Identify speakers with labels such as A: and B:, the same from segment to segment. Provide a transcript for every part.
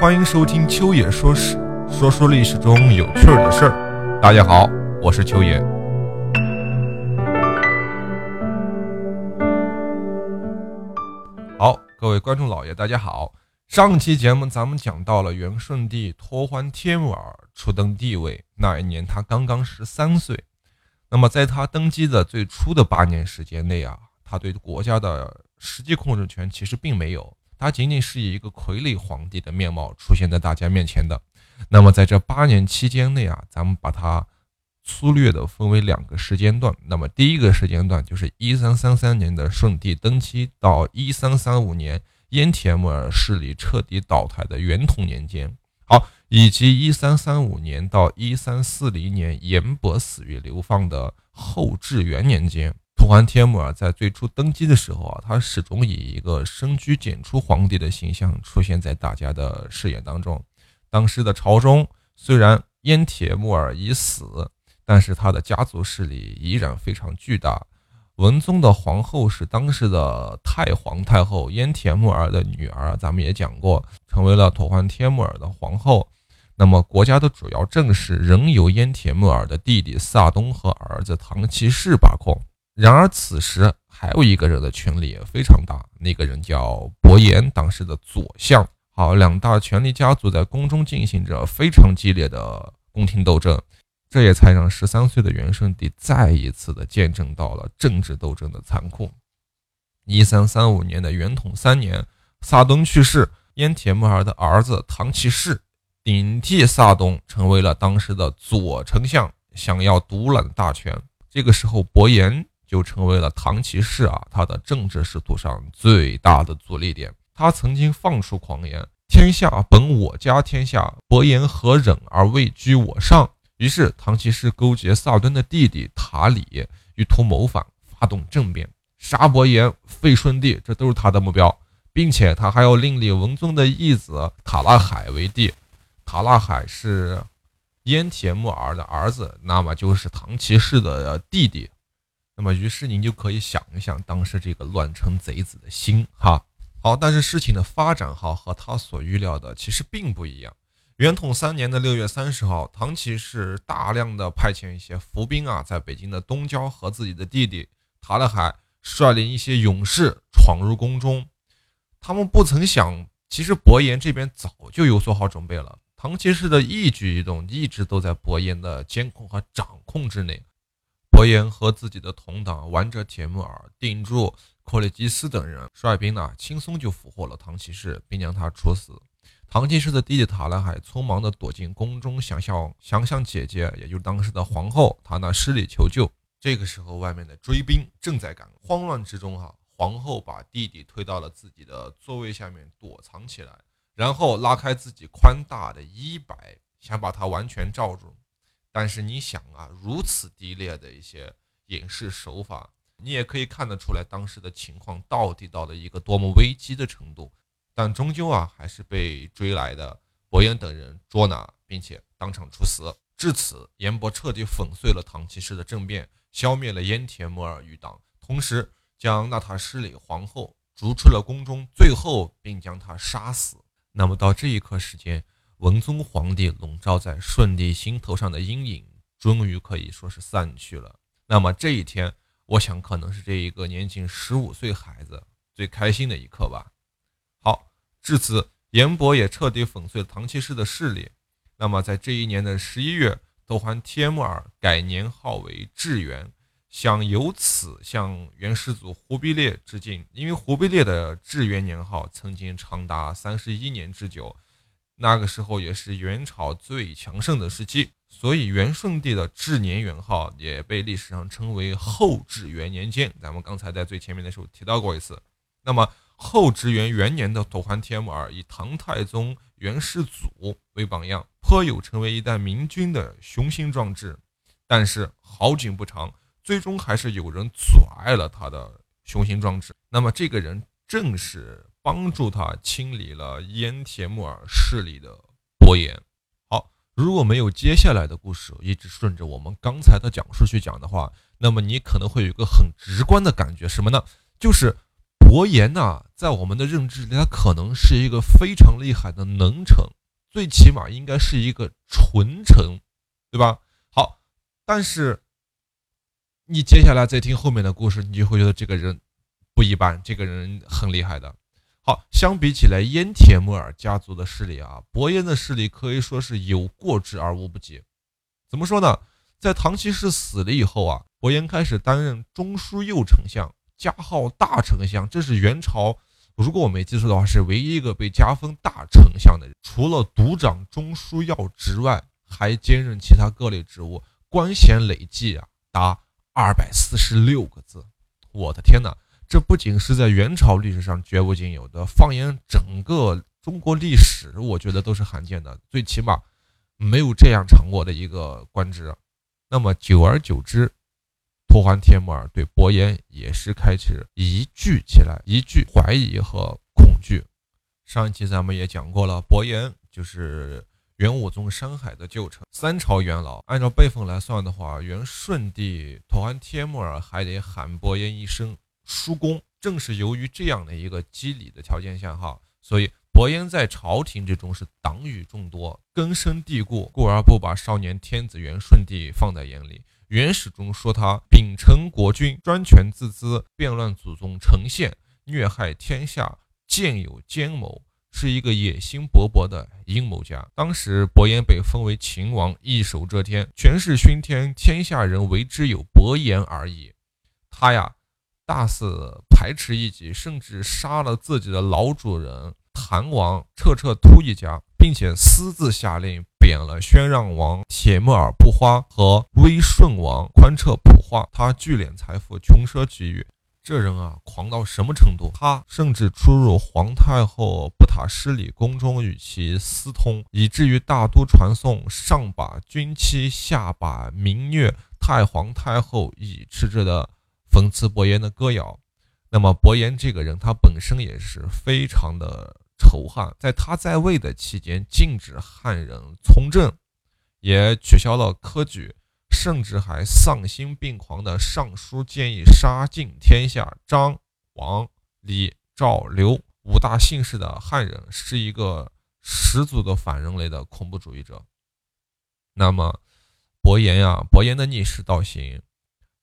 A: 欢迎收听秋野说史，说说历史中有趣的事儿。大家好，我是秋野。好，各位观众老爷，大家好。上期节目咱们讲到了元顺帝托欢帖木儿初登帝位那一年，他刚刚十三岁。那么在他登基的最初的八年时间内啊，他对国家的实际控制权其实并没有。他仅仅是以一个傀儡皇帝的面貌出现在大家面前的。那么在这八年期间内啊，咱们把它粗略的分为两个时间段。那么第一个时间段就是一三三三年的顺帝登基到一三三五年燕铁木儿势力彻底倒台的元统年间，好，以及一三三五年到一三四零年延伯死于流放的后至元年间。托欢帖木儿在最初登基的时候啊，他始终以一个深居简出皇帝的形象出现在大家的视野当中。当时的朝中虽然燕铁木儿已死，但是他的家族势力依然非常巨大。文宗的皇后是当时的太皇太后燕铁木儿的女儿，咱们也讲过，成为了托欢帖木儿的皇后。那么国家的主要政事仍由燕铁木儿的弟弟萨东和儿子唐其世把控。然而，此时还有一个人的权力也非常大，那个人叫伯颜，当时的左相。好，两大权力家族在宫中进行着非常激烈的宫廷斗争，这也才让十三岁的元顺帝再一次的见证到了政治斗争的残酷。一三三五年的元统三年，萨东去世，燕铁木儿的儿子唐其世顶替萨东，成为了当时的左丞相，想要独揽大权。这个时候，伯颜。就成为了唐骑士啊，他的政治仕途上最大的阻力点。他曾经放出狂言：“天下本我家天下，伯颜何忍而位居我上？”于是，唐骑士勾结萨敦的弟弟塔里，欲图谋反，发动政变，杀伯颜、废顺帝，这都是他的目标，并且他还要另立文宗的义子塔拉海为帝。塔拉海是燕铁木儿的儿子，那么就是唐骑士的弟弟。那么，于是您就可以想一想，当时这个乱臣贼子的心哈。好，但是事情的发展哈和他所预料的其实并不一样。元统三年的六月三十号，唐骑士大量的派遣一些伏兵啊，在北京的东郊和自己的弟弟塔勒海率领一些勇士闯入宫中。他们不曾想，其实伯颜这边早就有做好准备了。唐骑士的一举一动一直都在伯颜的监控和掌控之内。伯颜和自己的同党玩者铁木尔、定住、克里基斯等人率兵呢，轻松就俘获了唐骑士，并将他处死。唐骑士的弟弟塔兰海匆忙地躲进宫中，想向想向姐姐，也就是当时的皇后，他那施礼求救。这个时候，外面的追兵正在赶，慌乱之中，哈，皇后把弟弟推到了自己的座位下面躲藏起来，然后拉开自己宽大的衣摆，想把他完全罩住。但是你想啊，如此低劣的一些隐饰手法，你也可以看得出来当时的情况到底到了一个多么危机的程度。但终究啊，还是被追来的伯颜等人捉拿，并且当场处死。至此，严伯彻底粉碎了唐骑士的政变，消灭了燕铁木儿余党，同时将纳塔施里皇后逐出了宫中，最后并将她杀死。那么到这一刻时间。文宗皇帝笼罩在顺帝心头上的阴影，终于可以说是散去了。那么这一天，我想可能是这一个年仅十五岁孩子最开心的一刻吧。好，至此，严伯也彻底粉碎了唐七世的势力。那么在这一年的十一月，都还帖木儿改年号为至元，想由此向元世祖忽必烈致敬，因为忽必烈的至元年号曾经长达三十一年之久。那个时候也是元朝最强盛的时期，所以元顺帝的至年元号也被历史上称为后至元年间。咱们刚才在最前面的时候提到过一次。那么后至元元年的妥欢帖木儿以唐太宗元世祖为榜样，颇有成为一代明君的雄心壮志。但是好景不长，最终还是有人阻碍了他的雄心壮志。那么这个人正是。帮助他清理了烟铁木耳势力的伯颜。好，如果没有接下来的故事，一直顺着我们刚才的讲述去讲的话，那么你可能会有一个很直观的感觉，什么呢？就是伯颜呐，在我们的认知里，他可能是一个非常厉害的能臣，最起码应该是一个纯臣，对吧？好，但是你接下来再听后面的故事，你就会觉得这个人不一般，这个人很厉害的。好，相比起来，燕铁木儿家族的势力啊，伯颜的势力可以说是有过之而无不及。怎么说呢？在唐七世死了以后啊，伯颜开始担任中书右丞相，加号大丞相。这是元朝，如果我没记错的话，是唯一一个被加封大丞相的人。除了独掌中书要职外，还兼任其他各类职务，官衔累计啊达二百四十六个字。我的天哪！这不仅是在元朝历史上绝无仅有的，放眼整个中国历史，我觉得都是罕见的，最起码没有这样长过的一个官职。那么久而久之，拓欢帖木儿对伯颜也是开始疑惧起来，疑惧、怀疑和恐惧。上一期咱们也讲过了，伯颜就是元武宗山海的旧臣，三朝元老。按照辈分来算的话，元顺帝拓欢帖木儿还得喊伯颜一声。叔公，正是由于这样的一个机理的条件下，哈，所以伯颜在朝廷之中是党羽众多，根深蒂固，故而不把少年天子元顺帝放在眼里。元史中说他秉承国君，专权自恣，变乱祖宗臣宪，虐害天下，建有奸谋，是一个野心勃勃的阴谋家。当时伯颜被封为秦王，一手遮天，权势熏天，天下人为之有伯颜而已。他呀。大肆排斥异己，甚至杀了自己的老主人谭王彻彻突一家，并且私自下令贬了宣让王铁木儿不花和威顺王宽彻普化。他聚敛财富，穷奢极欲。这人啊，狂到什么程度？他甚至出入皇太后不塔失礼宫中与其私通，以至于大都传颂上把君妻，下把民虐太皇太后，以吃着的。讽刺伯颜的歌谣，那么伯颜这个人，他本身也是非常的仇汉，在他在位的期间，禁止汉人从政，也取消了科举，甚至还丧心病狂的上书建议杀尽天下张、王、李、赵、刘五大姓氏的汉人，是一个十足的反人类的恐怖主义者。那么伯颜呀，伯颜的逆势道行。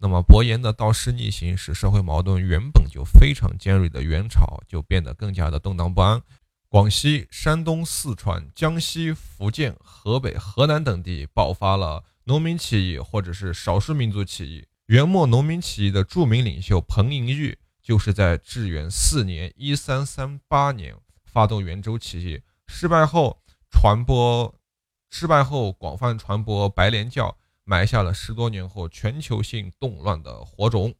A: 那么，伯颜的道师逆行，使社会矛盾原本就非常尖锐的元朝就变得更加的动荡不安。广西、山东、四川、江西、福建、河北、河南等地爆发了农民起义或者是少数民族起义。元末农民起义的著名领袖彭莹玉，就是在至元四年（一三三八年）发动元州起义，失败后传播，失败后广泛传播白莲教。埋下了十多年后全球性动乱的火种，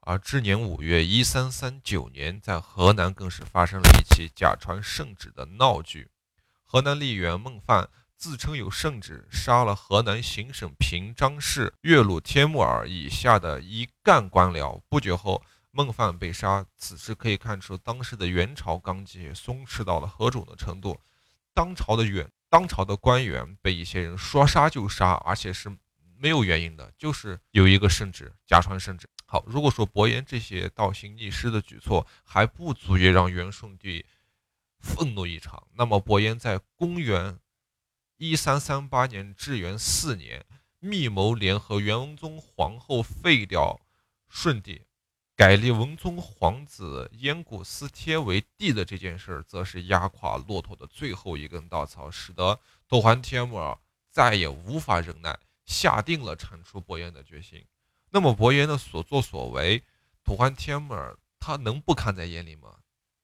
A: 而至年五月一三三九年，在河南更是发生了一起假传圣旨的闹剧。河南吏员孟范自称有圣旨，杀了河南行省平章事岳麓天木儿以下的一干官僚。不久后，孟范被杀。此时可以看出，当时的元朝纲纪松弛到了何种的程度。当朝的元当朝的官员被一些人说杀就杀，而且是。没有原因的，就是有一个圣旨，假传圣旨。好，如果说伯颜这些倒行逆施的举措还不足以让元顺帝愤怒异常，那么伯颜在公元一三三八年至元四年密谋联合元文宗皇后废掉顺帝，改立文宗皇子燕古斯帖为帝的这件事，则是压垮骆驼的最后一根稻草，使得拓欢帖木儿再也无法忍耐。下定了铲除伯颜的决心。那么伯颜的所作所为，土欢帖木儿他能不看在眼里吗？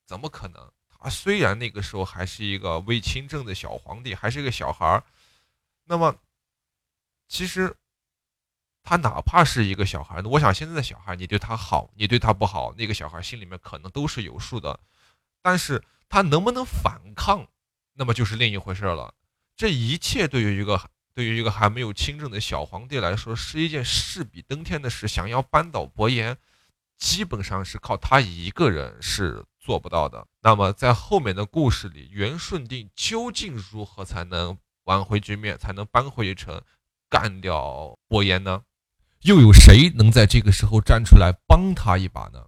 A: 怎么可能？他虽然那个时候还是一个未亲政的小皇帝，还是一个小孩儿，那么其实他哪怕是一个小孩儿，我想现在的小孩，你对他好，你对他不好，那个小孩心里面可能都是有数的。但是他能不能反抗，那么就是另一回事了。这一切对于一个。对于一个还没有亲政的小皇帝来说，是一件势比登天的事。想要扳倒伯颜，基本上是靠他一个人是做不到的。那么，在后面的故事里，元顺帝究竟如何才能挽回局面，才能扳回一城，干掉伯颜呢？又有谁能在这个时候站出来帮他一把呢？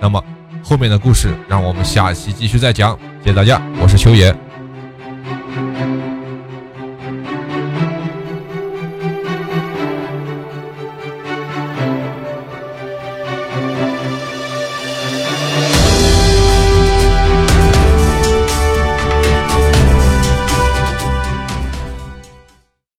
A: 那么，后面的故事让我们下期继续再讲。谢谢大家，我是秋野。